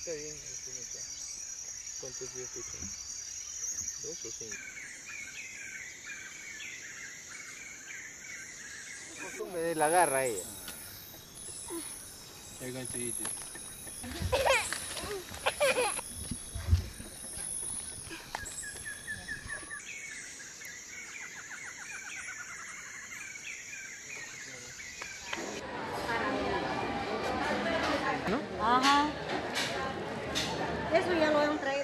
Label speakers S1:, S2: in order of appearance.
S1: está bien. así no está. ¿Cuántos días te echan? ¿Dos o cinco? Costumbre de la garra ella. El ganchadito.
S2: Ajá. Eso ya lo han traído.